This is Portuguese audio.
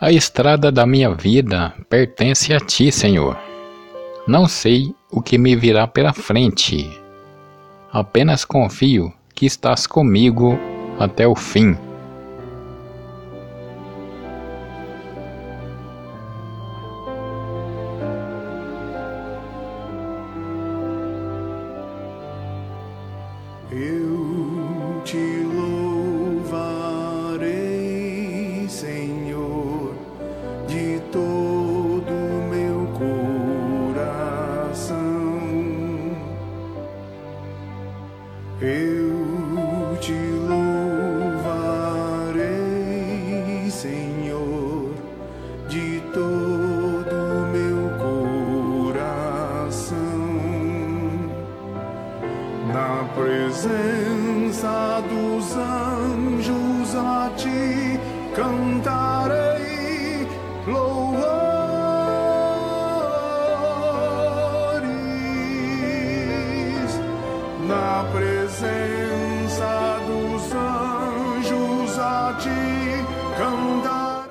A estrada da minha vida pertence a ti, Senhor. Não sei o que me virá pela frente. Apenas confio que estás comigo até o fim. Eu te Eu te louvarei, Senhor, de todo meu coração, na presença dos anjos a ti cantarei louvores. na presença dos anjos a ti cantar.